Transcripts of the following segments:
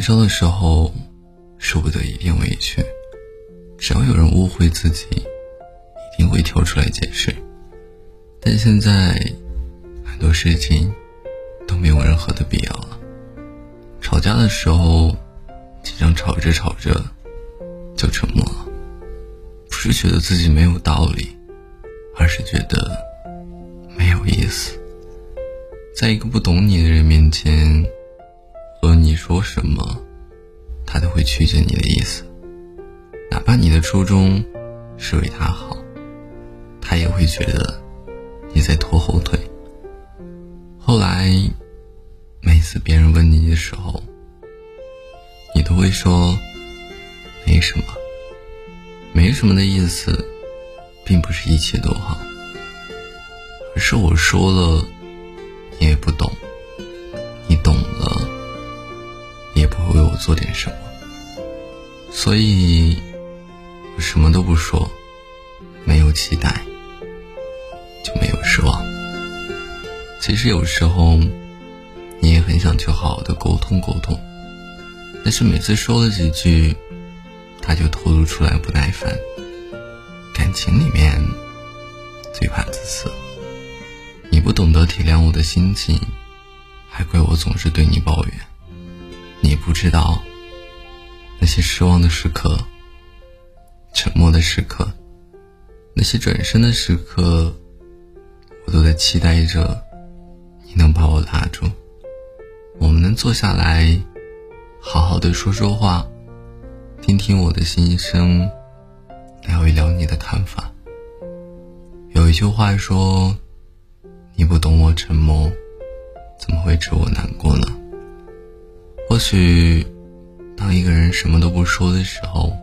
年少的时候，舍不得一点委屈，只要有人误会自己，一定会跳出来解释。但现在，很多事情都没有任何的必要了。吵架的时候，经常吵着吵着就沉默了，不是觉得自己没有道理，而是觉得没有意思。在一个不懂你的人面前。和你说什么，他都会曲解你的意思。哪怕你的初衷是为他好，他也会觉得你在拖后腿。后来，每次别人问你的时候，你都会说没什么。没什么的意思，并不是一切都好，而是我说了，你也不懂。不会为我做点什么，所以我什么都不说，没有期待，就没有失望。其实有时候你也很想去好好的沟通沟通，但是每次说了几句，他就透露出来不耐烦。感情里面最怕自私，你不懂得体谅我的心情，还怪我总是对你抱怨。你不知道，那些失望的时刻、沉默的时刻、那些转身的时刻，我都在期待着你能把我拉住，我们能坐下来，好好的说说话，听听我的心声，聊一聊你的看法。有一句话说：“你不懂我沉默，怎么会知我难过呢？”或许，当一个人什么都不说的时候，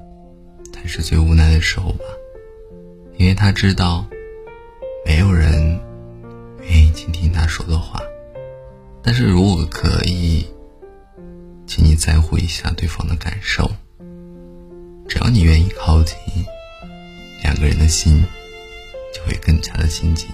才是最无奈的时候吧。因为他知道，没有人愿意倾听他说的话。但是如果可以，请你在乎一下对方的感受。只要你愿意靠近，两个人的心就会更加的亲近。